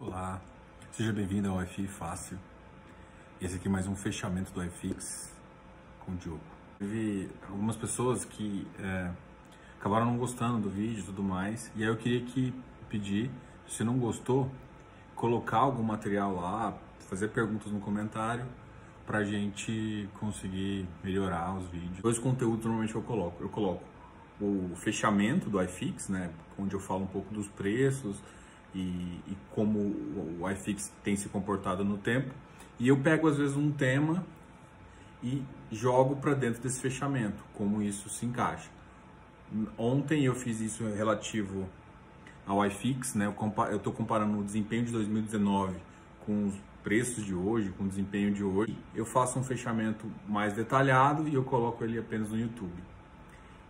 Olá, seja bem-vindo ao FI Fácil. Esse aqui é mais um fechamento do iFix com o Diogo. Teve algumas pessoas que é, acabaram não gostando do vídeo e tudo mais, e aí eu queria que pedir, se não gostou, colocar algum material lá, fazer perguntas no comentário pra gente conseguir melhorar os vídeos. Dois conteúdos normalmente eu coloco. Eu coloco o fechamento do iFix, né, onde eu falo um pouco dos preços, e, e como o iFix tem se comportado no tempo. E eu pego às vezes um tema e jogo para dentro desse fechamento, como isso se encaixa. Ontem eu fiz isso relativo ao iFix, né? Eu estou comparando o desempenho de 2019 com os preços de hoje, com o desempenho de hoje. Eu faço um fechamento mais detalhado e eu coloco ele apenas no YouTube.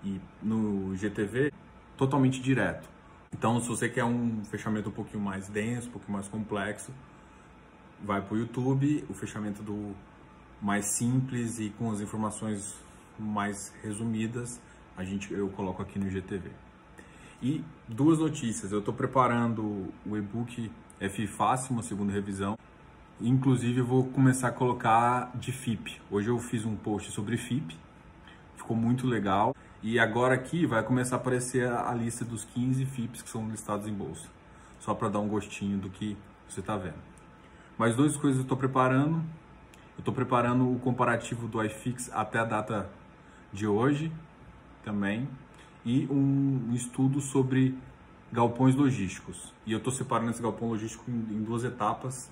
E no GTV, totalmente direto. Então, se você quer um fechamento um pouquinho mais denso, um pouquinho mais complexo, vai para o YouTube, o fechamento do mais simples e com as informações mais resumidas, a gente eu coloco aqui no GTV. E duas notícias, eu estou preparando o e-book FI Fácil, uma segunda revisão. Inclusive, eu vou começar a colocar de FIP. Hoje eu fiz um post sobre FIP, ficou muito legal. E agora aqui vai começar a aparecer a lista dos 15 FIPs que são listados em bolsa. Só para dar um gostinho do que você está vendo. Mais duas coisas eu estou preparando. Eu estou preparando o comparativo do iFix até a data de hoje também. E um estudo sobre galpões logísticos. E eu estou separando esse galpão logístico em duas etapas.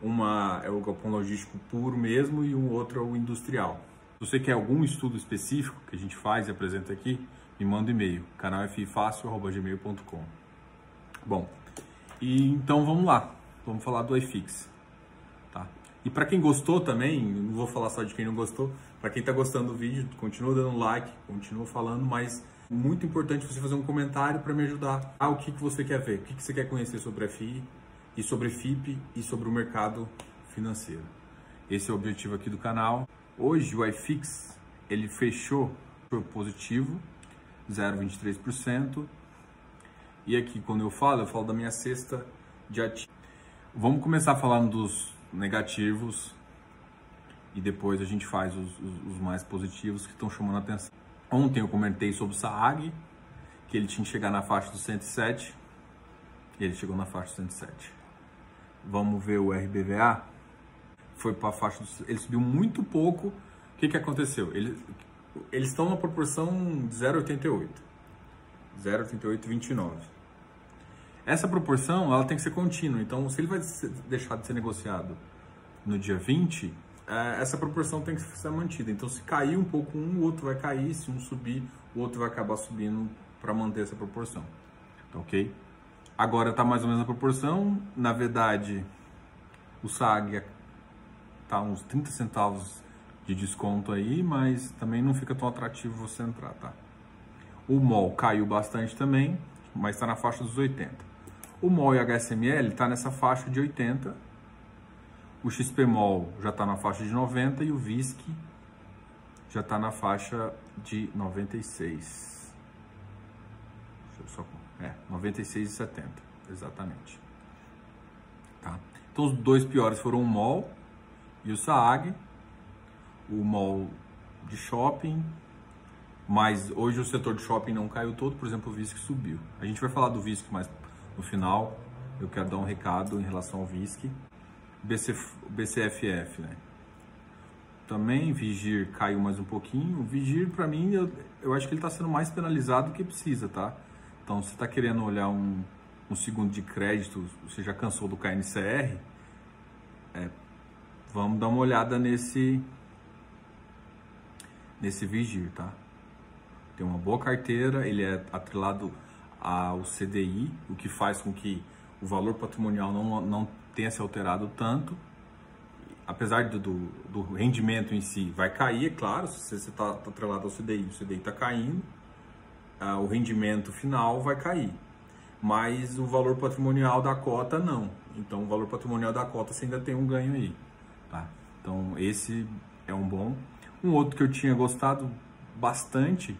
Uma é o galpão logístico puro mesmo e um outro é o industrial. Se você quer algum estudo específico que a gente faz e apresenta aqui, me manda um e-mail, canalfifácil.gmail.com Bom, e então vamos lá, vamos falar do iFix. Tá? E para quem gostou também, não vou falar só de quem não gostou, para quem está gostando do vídeo, continua dando like, continua falando, mas muito importante você fazer um comentário para me ajudar. Ah, o que, que você quer ver, o que, que você quer conhecer sobre FI e sobre FIP e sobre o mercado financeiro. Esse é o objetivo aqui do canal. Hoje o iFix ele fechou por positivo, 0,23%. E aqui quando eu falo, eu falo da minha cesta de ativos. Vamos começar falando dos negativos e depois a gente faz os, os, os mais positivos que estão chamando a atenção. Ontem eu comentei sobre o Saag, que ele tinha que chegar na faixa dos 107, e ele chegou na faixa dos 107. Vamos ver o RBVA foi para a faixa do, ele subiu muito pouco. O que, que aconteceu? Ele, eles estão na proporção de 0,88. 0,88,29. Essa proporção ela tem que ser contínua. Então, se ele vai deixar de ser negociado no dia 20, é, essa proporção tem que ser mantida. Então, se cair um pouco um, o outro vai cair. Se um subir, o outro vai acabar subindo para manter essa proporção. Tá ok? Agora está mais ou menos a proporção. Na verdade, o SAG tá uns 30 centavos de desconto aí, mas também não fica tão atrativo você entrar, tá? O MOL caiu bastante também, mas está na faixa dos 80. O MOL e HSML está nessa faixa de 80. O XPMOL já está na faixa de 90 e o VISC já está na faixa de 96. Deixa eu só... É, 96,70, exatamente. Tá? Então os dois piores foram o MOL e o SAAG, o mall de shopping, mas hoje o setor de shopping não caiu todo, por exemplo, o VISC subiu. A gente vai falar do VISC mais no final, eu quero dar um recado em relação ao VISC. BC, BCFF, né? Também Vigir caiu mais um pouquinho. O Vigir, para mim, eu, eu acho que ele está sendo mais penalizado do que precisa, tá? Então, se está querendo olhar um, um segundo de crédito, você já cansou do KNCR, é, vamos dar uma olhada nesse nesse Vigir, tá? Tem uma boa carteira, ele é atrelado ao CDI, o que faz com que o valor patrimonial não, não tenha se alterado tanto. Apesar do, do, do rendimento em si vai cair, é claro, se você está tá atrelado ao CDI, o CDI está caindo, ah, o rendimento final vai cair. Mas o valor patrimonial da cota não. Então o valor patrimonial da cota você ainda tem um ganho aí. Tá? Então esse é um bom. Um outro que eu tinha gostado bastante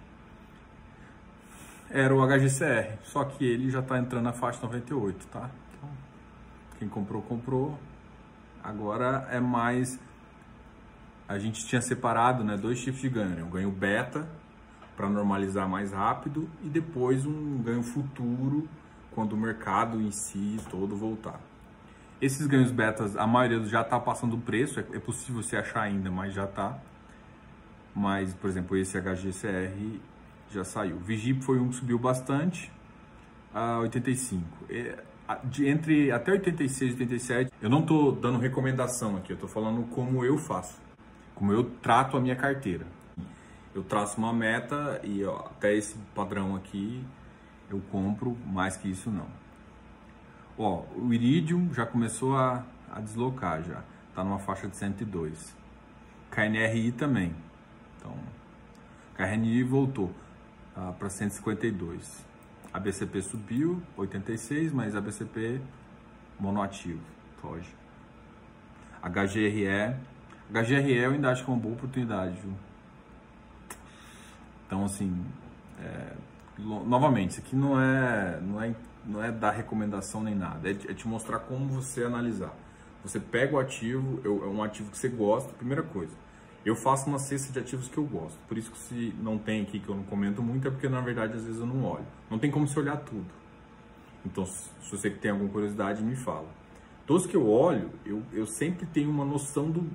era o HGCR, só que ele já está entrando na faixa 98, tá? Então, Quem comprou, comprou. Agora é mais. A gente tinha separado né, dois tipos de ganho: né? um ganho beta, para normalizar mais rápido, e depois um ganho futuro, quando o mercado em si todo voltar. Esses ganhos betas, a maioria já está passando o preço, é, é possível você achar ainda, mas já está. Mas, por exemplo, esse HGCR já saiu. Vigip foi um que subiu bastante, a 85. De, entre até 86 e 87, eu não estou dando recomendação aqui, eu estou falando como eu faço, como eu trato a minha carteira. Eu traço uma meta e ó, até esse padrão aqui eu compro, mais que isso não. Ó, o Iridium já começou a, a deslocar já, tá numa faixa de 102. KNRI também. Então, KNRI voltou ah, para 152. A BCP subiu 86, mas a BCP monoativo, foge. HGRE, HGRE eu ainda acho que é uma boa oportunidade, viu? Então assim, é, novamente, isso aqui não é, não é, não é dar recomendação nem nada, é, é te mostrar como você analisar. Você pega o ativo, é um ativo que você gosta, primeira coisa. Eu faço uma cesta de ativos que eu gosto, por isso que se não tem aqui que eu não comento muito, é porque na verdade às vezes eu não olho. Não tem como se olhar tudo. Então, se você tem alguma curiosidade, me fala. Todos que eu olho, eu, eu sempre tenho uma noção do,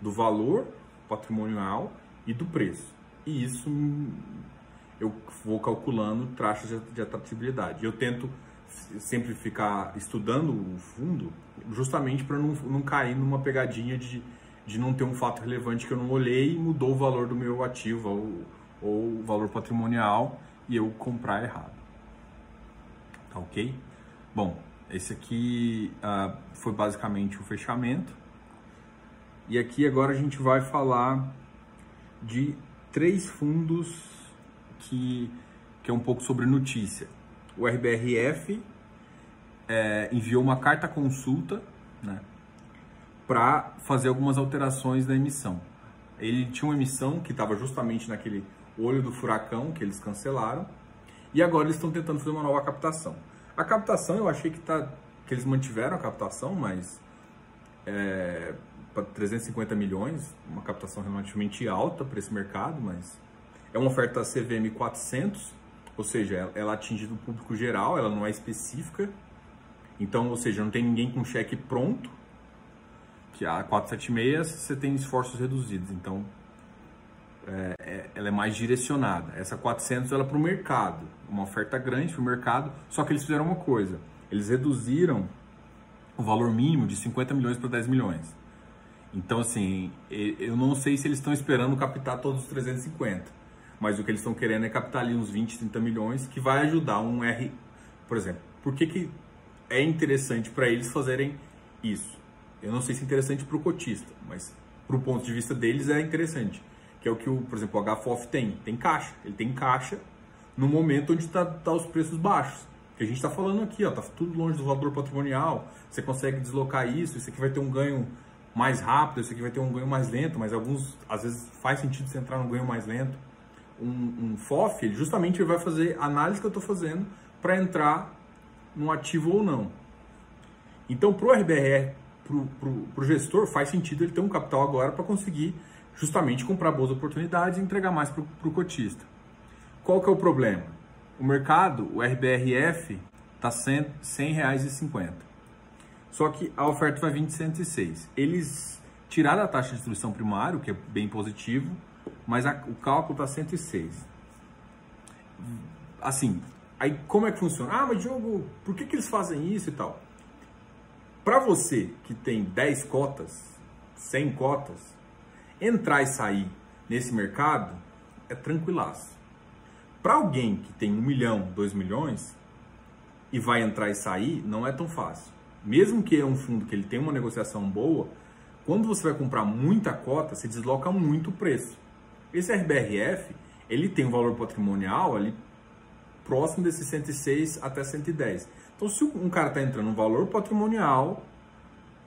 do valor patrimonial e do preço. E isso eu vou calculando de, de atratividade. Eu tento sempre ficar estudando o fundo justamente para não, não cair numa pegadinha de, de não ter um fato relevante que eu não olhei e mudou o valor do meu ativo ou, ou o valor patrimonial e eu comprar errado. Tá ok? Bom, esse aqui uh, foi basicamente o fechamento. E aqui agora a gente vai falar de três fundos que, que é um pouco sobre notícia. O RBRF é, enviou uma carta consulta né, para fazer algumas alterações na emissão. Ele tinha uma emissão que estava justamente naquele olho do furacão que eles cancelaram e agora eles estão tentando fazer uma nova captação. A captação eu achei que, tá, que eles mantiveram a captação, mas é, para 350 milhões, uma captação relativamente alta para esse mercado, mas é uma oferta CVM 400, ou seja, ela atinge o público geral, ela não é específica. Então, ou seja, não tem ninguém com cheque pronto. Que a 476 você tem esforços reduzidos, então é, é, ela é mais direcionada. Essa 400 ela é para o mercado, uma oferta grande para o mercado. Só que eles fizeram uma coisa: eles reduziram o valor mínimo de 50 milhões para 10 milhões. Então, assim, eu não sei se eles estão esperando captar todos os 350 mas o que eles estão querendo é captar ali uns 20, 30 milhões, que vai ajudar um R. Por exemplo, por que, que é interessante para eles fazerem isso? Eu não sei se é interessante para o cotista, mas para o ponto de vista deles é interessante. Que é o que, o, por exemplo, o HFOF tem. Tem caixa. Ele tem caixa no momento onde está tá os preços baixos. Que a gente está falando aqui, ó, tá tudo longe do valor patrimonial. Você consegue deslocar isso. Isso aqui vai ter um ganho mais rápido, isso aqui vai ter um ganho mais lento, mas alguns, às vezes, faz sentido você entrar num ganho mais lento um, um FOF, ele justamente vai fazer a análise que eu estou fazendo para entrar no ativo ou não. Então, para o RBR, para o gestor, faz sentido ele ter um capital agora para conseguir justamente comprar boas oportunidades e entregar mais para o cotista. Qual que é o problema? O mercado, o RBRF, está R$ 100,50. Só que a oferta vai vir de 106. Eles tiraram a taxa de distribuição primário, que é bem positivo, mas a, o cálculo está 106. Assim, aí como é que funciona? Ah, mas Diogo, por que, que eles fazem isso e tal? Para você que tem 10 cotas, 100 cotas, entrar e sair nesse mercado é tranquilaço. Para alguém que tem 1 milhão, 2 milhões e vai entrar e sair, não é tão fácil. Mesmo que é um fundo que ele tem uma negociação boa, quando você vai comprar muita cota, se desloca muito o preço. Esse RBRF, ele tem um valor patrimonial ali próximo desse 106 até 110. Então, se um cara está entrando no valor patrimonial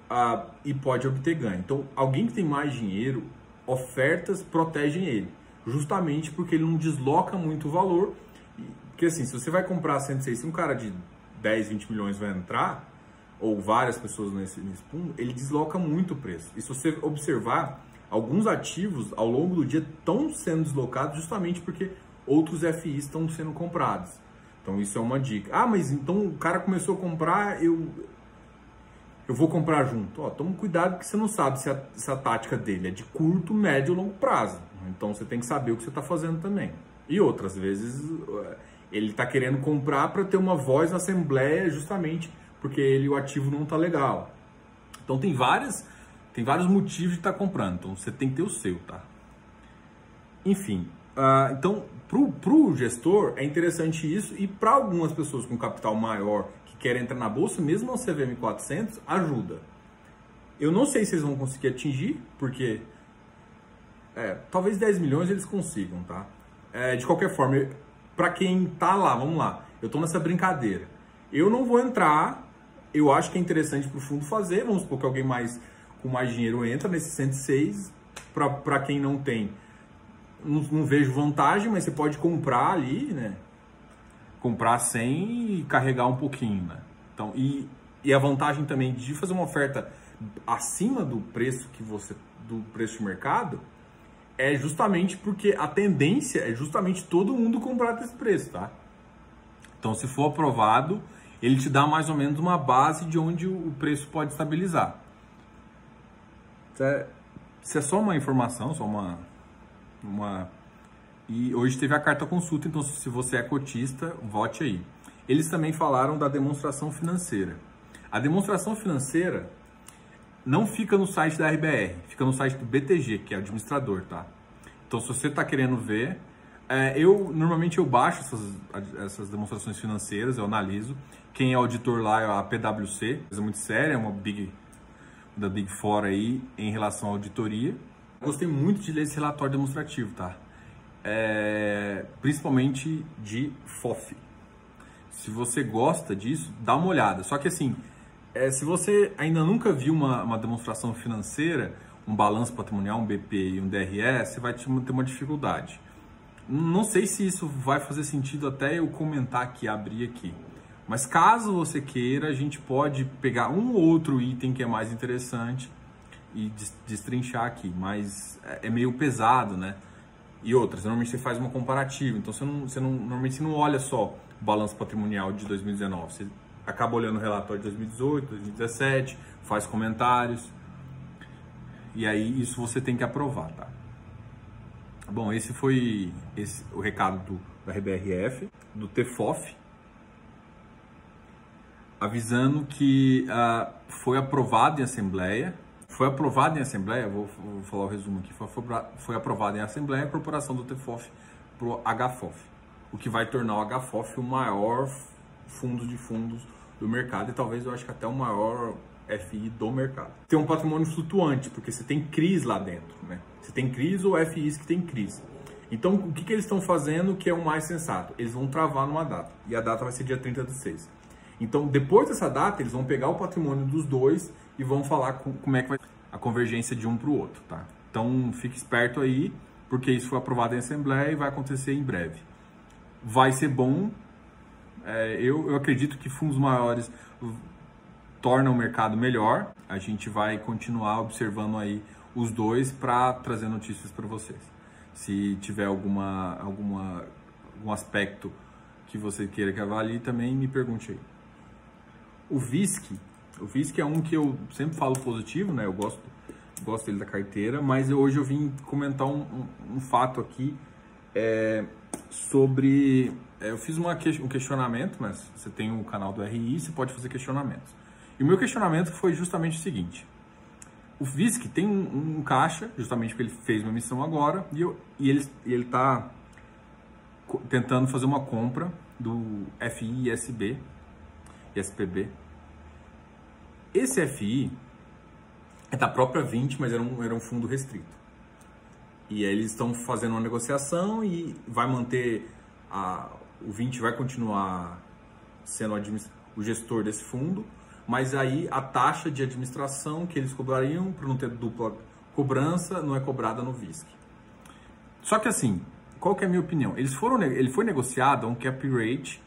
ah, e pode obter ganho. Então, alguém que tem mais dinheiro, ofertas protegem ele, justamente porque ele não desloca muito o valor. Porque assim, se você vai comprar 106, se um cara de 10, 20 milhões vai entrar, ou várias pessoas nesse, nesse fundo, ele desloca muito o preço. E se você observar, alguns ativos ao longo do dia estão sendo deslocados justamente porque outros FIs estão sendo comprados. Então isso é uma dica. Ah, mas então o cara começou a comprar, eu eu vou comprar junto. Ó, toma cuidado que você não sabe se a, se a tática dele é de curto, médio ou longo prazo. Então você tem que saber o que você está fazendo também. E outras vezes eh, ele está querendo comprar para ter uma voz na assembleia justamente porque ele o ativo não está legal. Então tem várias tem vários motivos de estar tá comprando. Então você tem que ter o seu, tá? Enfim, uh, então para o gestor é interessante isso e para algumas pessoas com capital maior querem entrar na bolsa, mesmo no CVM 400, ajuda. Eu não sei se eles vão conseguir atingir, porque é, talvez 10 milhões eles consigam, tá? É, de qualquer forma, para quem tá lá, vamos lá, eu tô nessa brincadeira. Eu não vou entrar, eu acho que é interessante para o fundo fazer, vamos supor que alguém mais com mais dinheiro entra nesse 106, para quem não tem, não, não vejo vantagem, mas você pode comprar ali, né? comprar 100 e carregar um pouquinho, né? Então, e, e a vantagem também de fazer uma oferta acima do preço que você do preço de mercado é justamente porque a tendência é justamente todo mundo comprar desse preço, tá? Então, se for aprovado, ele te dá mais ou menos uma base de onde o preço pode estabilizar. Isso é, é só uma informação, só uma, uma e hoje teve a carta consulta, então se você é cotista, vote aí. Eles também falaram da demonstração financeira. A demonstração financeira não fica no site da RBR, fica no site do BTG, que é administrador, tá? Então se você está querendo ver, é, eu normalmente eu baixo essas, essas demonstrações financeiras, eu analiso. Quem é auditor lá é a PwC, coisa muito séria, é uma big da Big Four aí em relação à auditoria. Gostei muito de ler esse relatório demonstrativo, tá? é, principalmente de FOF. Se você gosta disso, dá uma olhada. Só que assim, é, se você ainda nunca viu uma, uma demonstração financeira, um balanço patrimonial, um BP e um DRE, você vai ter uma dificuldade. Não sei se isso vai fazer sentido até eu comentar aqui, abrir aqui. Mas caso você queira, a gente pode pegar um ou outro item que é mais interessante e destrinchar aqui. Mas é, é meio pesado, né? e outras. Normalmente você faz uma comparativa, então você não, você não, normalmente você não olha só o balanço patrimonial de 2019, você acaba olhando o relatório de 2018, 2017, faz comentários, e aí isso você tem que aprovar, tá? Bom, esse foi esse, o recado do, RBRF, do TFOF, avisando que uh, foi aprovado em Assembleia foi aprovado em Assembleia, vou, vou falar o resumo aqui, foi, foi aprovado em Assembleia a incorporação do TFOF para o HFOF, o que vai tornar o HFOF o maior fundo de fundos do mercado e talvez eu acho que até o maior FI do mercado. Tem um patrimônio flutuante, porque você tem crise lá dentro, né? Você tem crise ou FIs que tem crise. Então, o que, que eles estão fazendo que é o mais sensato? Eles vão travar numa data, e a data vai ser dia 30 de 6. Então, depois dessa data, eles vão pegar o patrimônio dos dois e vão falar com, como é que vai a convergência de um para o outro, tá? Então fique esperto aí, porque isso foi aprovado em Assembleia e vai acontecer em breve. Vai ser bom, é, eu, eu acredito que fundos maiores tornam o mercado melhor. A gente vai continuar observando aí os dois para trazer notícias para vocês. Se tiver alguma, alguma, algum aspecto que você queira que avalie, também me pergunte aí. O VISC o FISC é um que eu sempre falo positivo, né? Eu gosto, gosto dele da carteira, mas hoje eu vim comentar um, um, um fato aqui é, sobre. É, eu fiz uma, um questionamento, mas você tem o canal do RI, você pode fazer questionamentos. E o meu questionamento foi justamente o seguinte: o FISC tem um, um caixa, justamente porque ele fez uma missão agora, e, eu, e ele está tentando fazer uma compra do FI, ISPB, esse FI é da própria 20, mas era um, era um fundo restrito. E aí eles estão fazendo uma negociação e vai manter a, o 20 vai continuar sendo o gestor desse fundo, mas aí a taxa de administração que eles cobrariam para não ter dupla cobrança não é cobrada no VISC. Só que assim, qual que é a minha opinião? Eles foram, ele foi negociado a um cap rate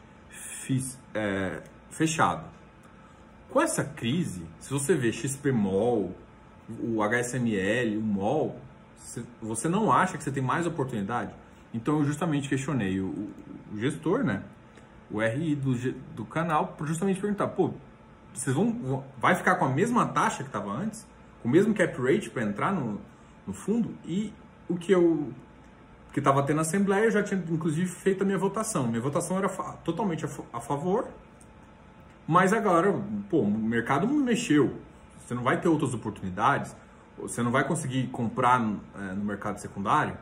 fiz, é, fechado. com essa crise, se você vê XPMOL, o HSML, o MOL, você não acha que você tem mais oportunidade? Então eu justamente questionei o, o gestor, né? O RI do, do canal, justamente perguntar, pô, vocês vão, vai ficar com a mesma taxa que estava antes? Com o mesmo cap rate para entrar no, no fundo? E o que eu que estava tendo assembleia, eu já tinha inclusive feito a minha votação. Minha votação era totalmente a, a, favor, mas agora, pô, o mercado mexeu. Você não vai ter outras oportunidades, você não vai conseguir comprar é, no mercado secundário.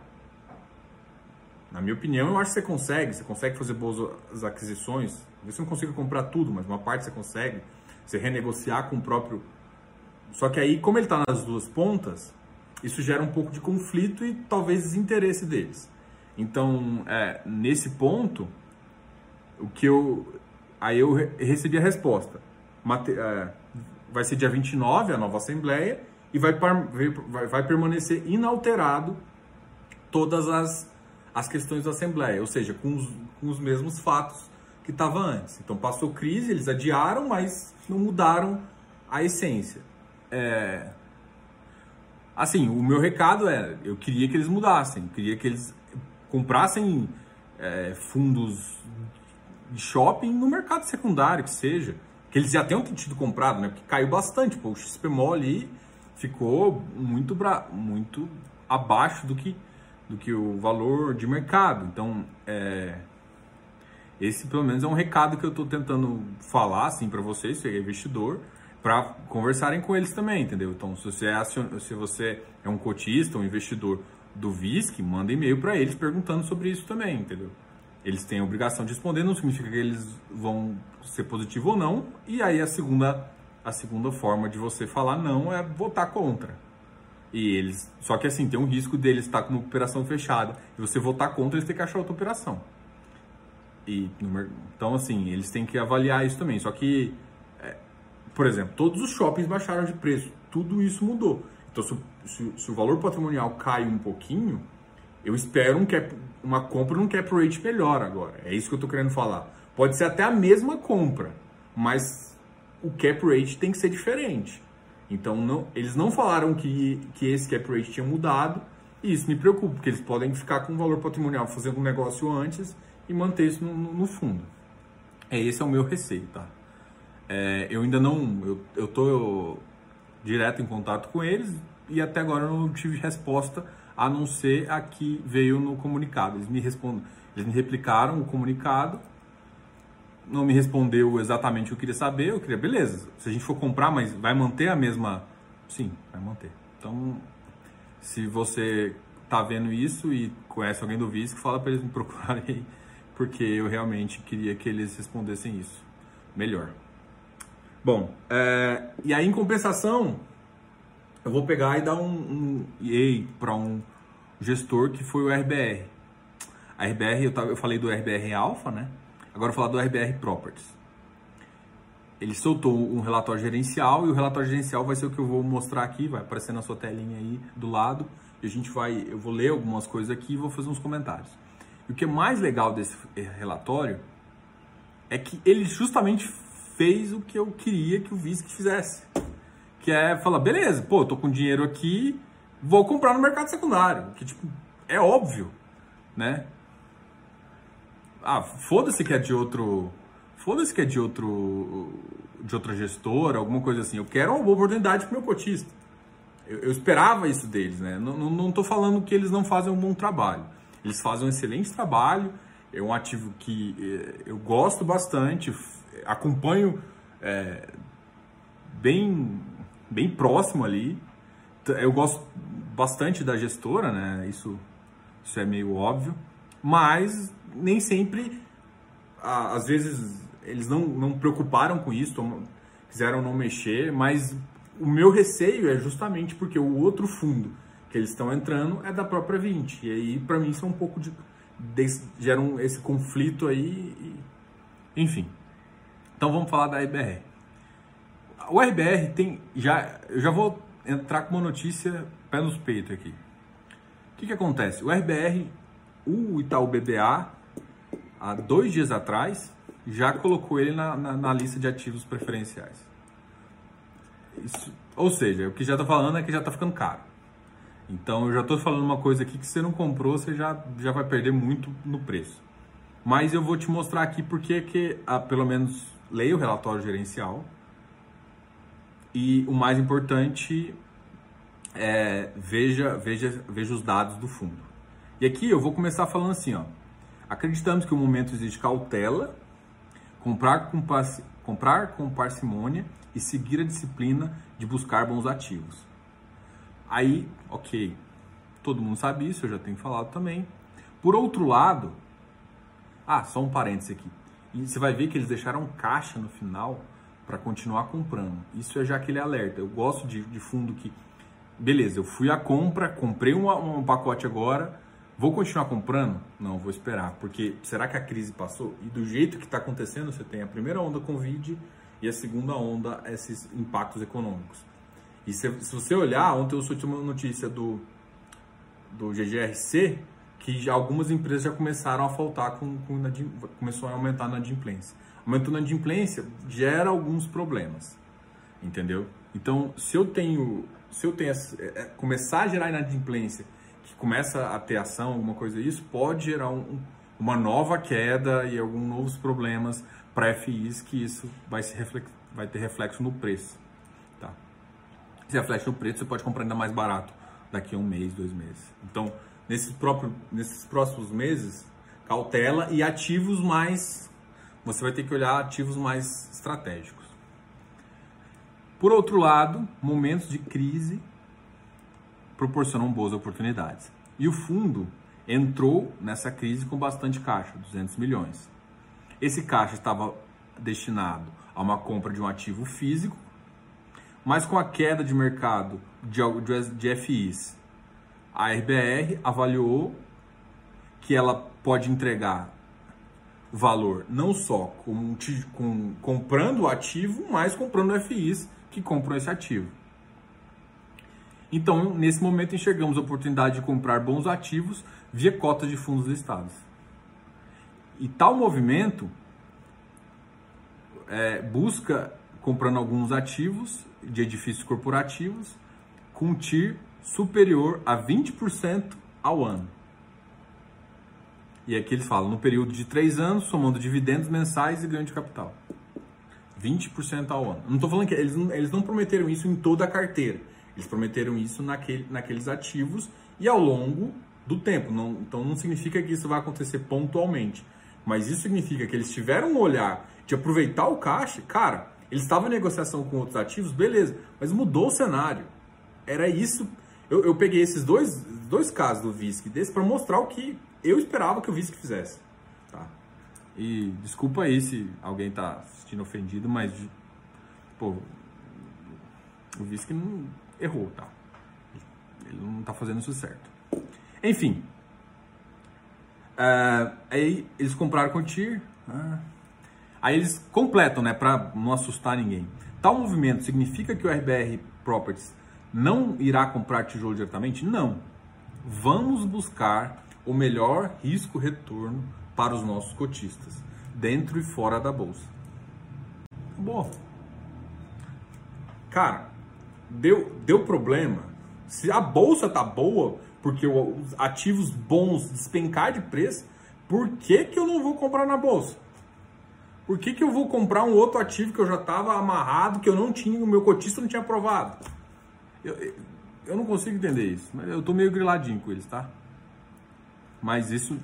Na minha opinião, eu acho que você consegue. Você consegue fazer boas aquisições. Você não consiga comprar tudo, mas uma parte você consegue. Você renegociar com o próprio. Só que aí, como ele está nas duas pontas, isso gera um pouco de conflito e talvez desinteresse deles. Então, é, nesse ponto, o que eu. Aí eu recebi a resposta. Mate, é, vai ser dia 29 a nova Assembleia e vai, vai, vai permanecer inalterado todas as, as questões da Assembleia, ou seja, com os, com os mesmos fatos que estava antes. Então passou crise, eles adiaram, mas não mudaram a essência. É, Assim, o meu recado é, eu queria que eles mudassem, queria que eles comprassem é, fundos de shopping no mercado secundário, que seja. Que eles já tenham tido comprado, né? Porque caiu bastante. Pô, o XPMOL ali ficou muito, bra... muito abaixo do que, do que o valor de mercado. Então, é... esse pelo menos é um recado que eu estou tentando falar assim para vocês, se é investidor para conversarem com eles também, entendeu? Então, se você é, acion... se você é um cotista, um investidor do VISC, manda e-mail para eles perguntando sobre isso também, entendeu? Eles têm a obrigação de responder, não significa que eles vão ser positivo ou não. E aí a segunda, a segunda forma de você falar não é votar contra. E eles, só que assim, tem um risco deles estar com uma operação fechada e você votar contra, eles têm que achar outra operação. E então assim, eles têm que avaliar isso também. Só que por exemplo, todos os shoppings baixaram de preço, tudo isso mudou. Então, se, se, se o valor patrimonial cai um pouquinho, eu espero um cap, uma compra num cap rate melhor agora. É isso que eu estou querendo falar. Pode ser até a mesma compra, mas o cap rate tem que ser diferente. Então, não, eles não falaram que, que esse cap rate tinha mudado, e isso me preocupa, porque eles podem ficar com o valor patrimonial fazendo um negócio antes e manter isso no, no, fundo. É, esse é o meu receio, tá? É, eu ainda não, eu, eu tô direto em contato com eles e até agora eu não tive resposta a não ser a que veio no comunicado. Eles me respondem, eles me replicaram o comunicado, não me respondeu exatamente o que eu queria saber. Eu queria, beleza, se a gente for comprar, mas vai manter a mesma. Sim, vai manter. Então, se você tá vendo isso e conhece alguém do VISC, fala para eles me procurarem, porque eu realmente queria que eles respondessem isso melhor. Bom, é, e aí em compensação, eu vou pegar e dar um, um EA para um gestor que foi o RBR. A RBR, eu, tava, eu falei do RBR Alpha, né? Agora eu vou falar do RBR Properties. Ele soltou um relatório gerencial e o relatório gerencial vai ser o que eu vou mostrar aqui, vai aparecer na sua telinha aí do lado. E a gente vai, eu vou ler algumas coisas aqui e vou fazer uns comentários. E o que é mais legal desse relatório é que ele justamente fez o que eu queria que o VISC fizesse. Que é falar, beleza, pô, tô com dinheiro aqui, vou comprar no mercado secundário. Que, tipo, é óbvio, né? Ah, foda-se que é de outro... Foda-se que é de outro... De outra gestora, alguma coisa assim. Eu quero uma boa oportunidade pro meu cotista. Eu, eu esperava isso deles, né? Não, não, não tô falando que eles não fazem um bom trabalho. Eles fazem um excelente trabalho. É um ativo que eh, eu gosto bastante acompanho é, bem, bem próximo ali. Eu gosto bastante da gestora, né? Isso, isso é meio óbvio. Mas nem sempre, às vezes, eles não, não preocuparam com isso, quiseram não mexer, mas o meu receio é justamente porque o outro fundo que eles estão entrando é da própria 20. E aí, para mim, isso é um pouco de. de geram esse conflito aí. E, enfim. Então vamos falar da RBR. O RBR tem já eu já vou entrar com uma notícia pé nos peitos aqui. O que, que acontece? O RBR, o Itaú BBA, há dois dias atrás, já colocou ele na, na, na lista de ativos preferenciais. Isso, ou seja, o que já está falando é que já está ficando caro. Então eu já estou falando uma coisa aqui que você não comprou, você já, já vai perder muito no preço. Mas eu vou te mostrar aqui porque que, ah, pelo menos, leia o relatório gerencial. E o mais importante é veja, veja, veja os dados do fundo. E aqui eu vou começar falando assim, ó. Acreditamos que o momento exige cautela, comprar com, comprar com parcimônia e seguir a disciplina de buscar bons ativos. Aí, ok, todo mundo sabe isso, eu já tenho falado também. Por outro lado, ah, só um parênteses aqui. E você vai ver que eles deixaram caixa no final para continuar comprando. Isso é já aquele alerta. Eu gosto de, de fundo que, beleza, eu fui à compra, comprei um, um pacote agora, vou continuar comprando? Não, vou esperar, porque será que a crise passou? E do jeito que está acontecendo, você tem a primeira onda Covid e a segunda onda, esses impactos econômicos. E se, se você olhar, ontem eu soltei uma notícia do, do GGRC, que já, algumas empresas já começaram a faltar com, com começou a aumentar na adimplência. Aumentando a adimplência gera alguns problemas, entendeu? Então, se eu tenho, se eu tenho é, é, começar a gerar inadimplência, que começa a ter ação, alguma coisa isso, pode gerar um, uma nova queda e alguns novos problemas para FIs que isso vai, se vai ter reflexo no preço. Tá? Se reflete no preço, você pode comprar ainda mais barato daqui a um mês, dois meses. Então, nesses, próprios, nesses próximos meses, cautela e ativos mais. Você vai ter que olhar ativos mais estratégicos. Por outro lado, momentos de crise proporcionam boas oportunidades. E o fundo entrou nessa crise com bastante caixa, 200 milhões. Esse caixa estava destinado a uma compra de um ativo físico, mas com a queda de mercado de, de FIs, a RBR avaliou que ela pode entregar valor não só com, com, comprando o ativo, mas comprando FIs que compram esse ativo. Então, nesse momento, enxergamos a oportunidade de comprar bons ativos via cotas de fundos listados. E tal movimento é, busca comprando alguns ativos de edifícios corporativos com TIR superior a 20% ao ano. E aqui eles falam, no período de três anos, somando dividendos mensais e ganho de capital. 20% ao ano. Não estou falando que eles não, eles não prometeram isso em toda a carteira. Eles prometeram isso naquele, naqueles ativos e ao longo do tempo. Não, então não significa que isso vai acontecer pontualmente. Mas isso significa que eles tiveram um olhar de aproveitar o caixa. Cara, eles estavam em negociação com outros ativos, beleza, mas mudou o cenário. Era isso. Eu, eu peguei esses dois, dois casos do VISC desse para mostrar o que eu esperava que o VISC fizesse. Tá? E desculpa aí se alguém está assistindo ofendido, mas pô, o VISC não errou, tá? Ele não está fazendo isso certo. Enfim, Uh, aí eles compraram com o TIR. Uh, aí eles completam, né, para não assustar ninguém. Tal movimento significa que o RBR Properties não irá comprar tijolo diretamente? Não. Vamos buscar o melhor risco-retorno para os nossos cotistas, dentro e fora da bolsa. Boa. Cara, deu, deu problema. Se a bolsa tá boa, porque os ativos bons despencar de preço, por que, que eu não vou comprar na bolsa? Por que, que eu vou comprar um outro ativo que eu já estava amarrado, que eu não tinha, o meu cotista não tinha aprovado? Eu, eu não consigo entender isso, mas eu estou meio griladinho com eles, tá? Mas isso,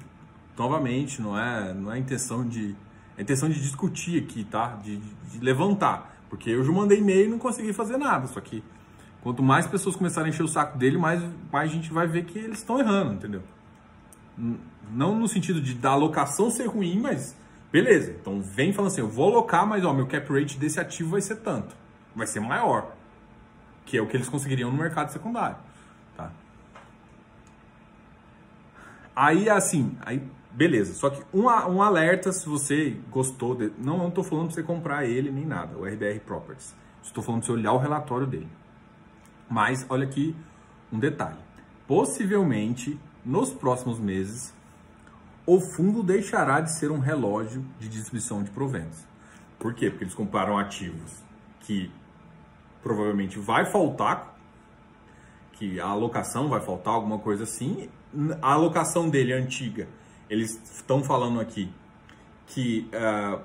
novamente, não é, não é intenção de. É intenção de discutir aqui, tá? De, de levantar. Porque eu já mandei e-mail e não consegui fazer nada. Só que Quanto mais pessoas começarem a encher o saco dele, mais, mais a gente vai ver que eles estão errando, entendeu? Não no sentido de da alocação ser ruim, mas beleza. Então vem falando assim, eu vou alocar, mas ó, meu cap rate desse ativo vai ser tanto. Vai ser maior. Que é o que eles conseguiriam no mercado secundário. Tá? Aí assim, aí beleza. Só que um, um alerta se você gostou. De, não, não tô falando para você comprar ele nem nada, o RBR Properties. Estou falando para você olhar o relatório dele. Mas olha aqui um detalhe. Possivelmente, nos próximos meses, o fundo deixará de ser um relógio de distribuição de proventos. Por quê? Porque eles compraram ativos que provavelmente vai faltar, que a alocação vai faltar, alguma coisa assim. A alocação dele antiga, eles estão falando aqui que uh,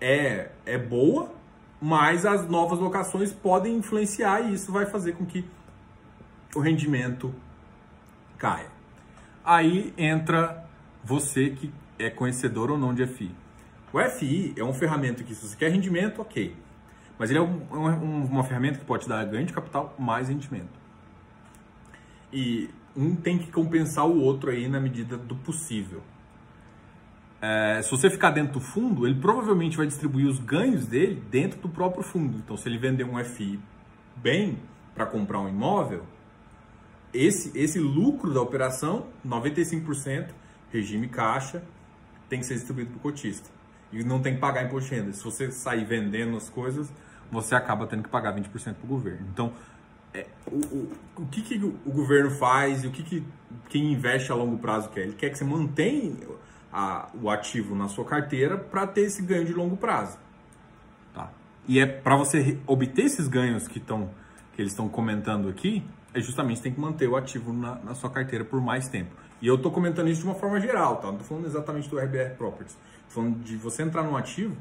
é, é boa, mas as novas locações podem influenciar e isso vai fazer com que o rendimento caia. Aí entra você que é conhecedor ou não de FI. O FI é uma ferramenta que, se você quer rendimento, ok. Mas ele é um, um, uma ferramenta que pode dar ganho de capital mais rendimento. E um tem que compensar o outro aí na medida do possível. É, se você ficar dentro do fundo, ele provavelmente vai distribuir os ganhos dele dentro do próprio fundo. Então, se ele vender um FI bem para comprar um imóvel, esse, esse lucro da operação, 95%, regime caixa, tem que ser distribuído para o cotista. E não tem que pagar imposto de renda. Se você sair vendendo as coisas, você acaba tendo que pagar 20% para o governo. Então, é, o, o, o que, que o governo faz e o que, que quem investe a longo prazo quer? Ele quer que você mantenha a, o ativo na sua carteira para ter esse ganho de longo prazo. Tá? E é para você obter esses ganhos que, tão, que eles estão comentando aqui, é justamente tem que manter o ativo na, na sua carteira por mais tempo. E eu estou comentando isso de uma forma geral, tá? Não estou falando exatamente do RBR Properties. Estou falando de você entrar num ativo.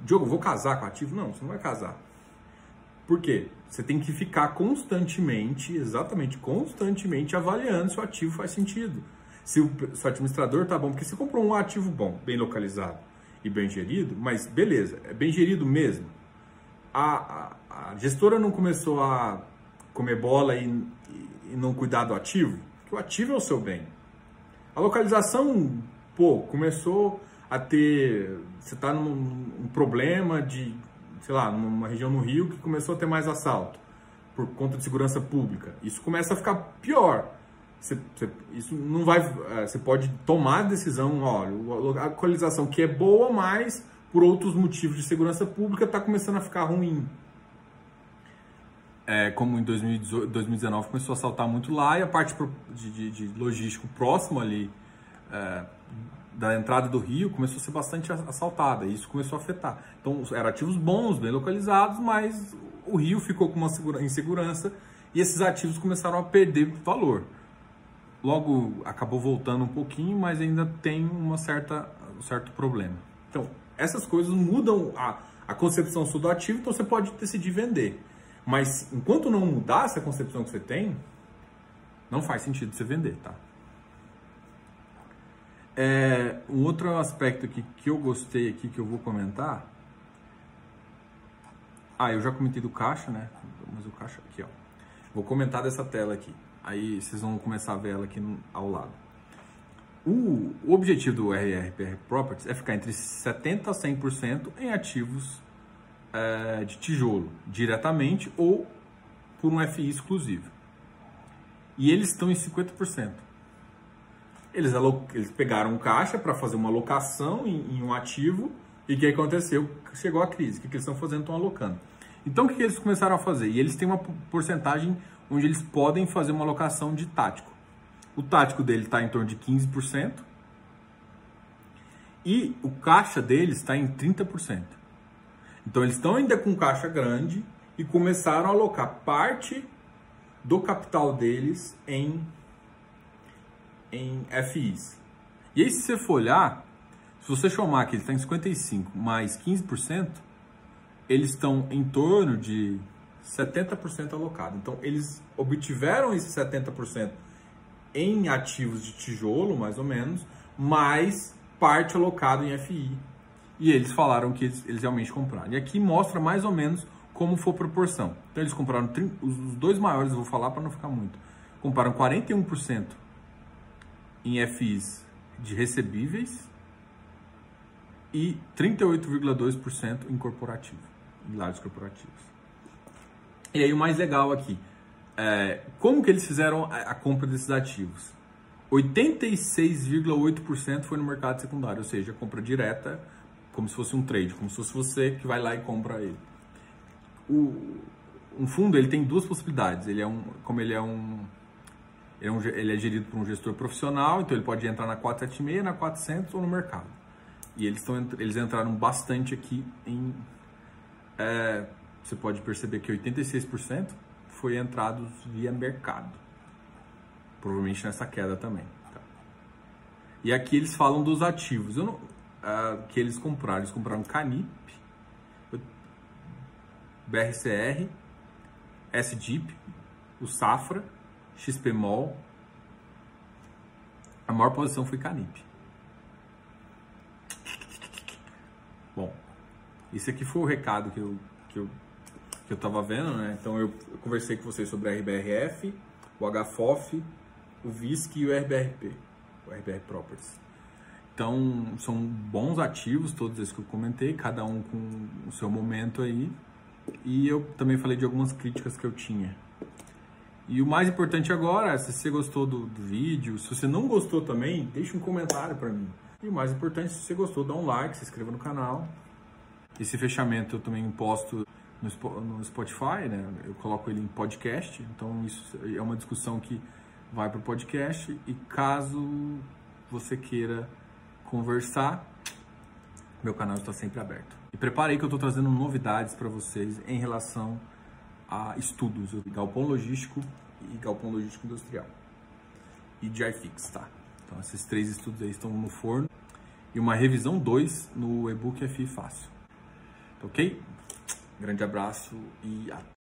Diogo, vou casar com o ativo? Não, você não vai casar. Por quê? Você tem que ficar constantemente, exatamente constantemente, avaliando se o ativo faz sentido. Se o, se o administrador tá bom, porque você comprou um ativo bom, bem localizado e bem gerido, mas beleza, é bem gerido mesmo. A, a, a gestora não começou a comer bola e, e não cuidar do ativo, porque o ativo é o seu bem. A localização, pô, começou a ter. Você está num, num problema de, sei lá, numa região no Rio que começou a ter mais assalto por conta de segurança pública. Isso começa a ficar pior. Você, você, isso não vai. É, você pode tomar a decisão, olha, a localização que é boa, mas por outros motivos de segurança pública está começando a ficar ruim é, como em 2018, 2019 começou a saltar muito lá e a parte de, de, de logístico próximo ali é, da entrada do rio começou a ser bastante assaltada e isso começou a afetar. Então eram ativos bons, bem localizados, mas o rio ficou com uma insegurança e esses ativos começaram a perder valor. Logo acabou voltando um pouquinho, mas ainda tem uma certa, um certo problema. Então essas coisas mudam a, a concepção sua do ativo, então você pode decidir vender. Mas enquanto não mudar essa concepção que você tem, não faz sentido você vender, tá? É, um outro aspecto aqui que eu gostei aqui que eu vou comentar. Ah, eu já comentei do caixa, né? Mas o caixa aqui, ó. Vou comentar dessa tela aqui. Aí vocês vão começar a ver ela aqui no, ao lado. O, o objetivo do RRPR Properties é ficar entre 70% a 100% em ativos é, de tijolo, diretamente ou por um FI exclusivo. E eles estão em 50%. Eles, eles pegaram caixa para fazer uma alocação em, em, um ativo e o que aconteceu? Chegou a crise. O que, que eles estão fazendo? Estão alocando. Então o que, que eles começaram a fazer? E eles têm uma porcentagem onde eles podem fazer uma alocação de tático. O tático dele está em torno de 15% e o caixa deles está em 30%. Então eles estão ainda com caixa grande e começaram a alocar parte do capital deles em, em FIs. E aí, se você for olhar, se você chamar que ele está em 55 mais 15%, eles estão em torno de 70% alocado. Então, eles obtiveram esse 70% em ativos de tijolo, mais ou menos, mais parte alocado em FI. E eles falaram que eles, eles realmente compraram. E aqui mostra mais ou menos como foi a proporção. Então eles compraram, os dois maiores vou falar para não ficar muito. Compraram 41% em FIs de recebíveis e 38,2% em corporativo, em lares corporativos. E aí o mais legal aqui, é, como que eles fizeram a, a compra desses ativos? 86,8% foi no mercado secundário, ou seja, compra direta como se fosse um trade, como se fosse você que vai lá e compra ele. O, um fundo ele tem duas possibilidades. Ele é um, como ele é um, ele é, um, ele é gerido por um gestor profissional, então ele pode entrar na 476, na 400 ou no mercado. E eles estão eles entraram bastante aqui em é, você pode perceber que 86% foi entrados via mercado. Provavelmente nessa queda também. Tá? E aqui eles falam dos ativos não, uh, que eles compraram. Eles compraram Canip, BRCR, SDIP, o Safra, XPMOL. A maior posição foi Canip. Bom, esse aqui foi o recado que eu, que eu, que eu tava vendo, né? Então eu, eu conversei com vocês sobre a RBRF, o HFOF, o VISC e o RBRP, o RBR Properties. Então, são bons ativos, todos esses que eu comentei, cada um com o seu momento aí. E eu também falei de algumas críticas que eu tinha. E o mais importante agora, se você gostou do, do vídeo, se você não gostou também, deixa um comentário para mim. E o mais importante, se você gostou, dá um like, se inscreva no canal. Esse fechamento eu também posto no Spotify, né? Eu coloco ele em podcast, então isso é uma discussão que vai para o podcast. E caso você queira conversar, meu canal está sempre aberto. E preparei que eu estou trazendo novidades para vocês em relação a estudos, galpão logístico e galpão logístico industrial. E de tá? Então esses três estudos aí estão no forno e uma revisão 2 no e-book FI Fácil. Ok? Grande abraço e até.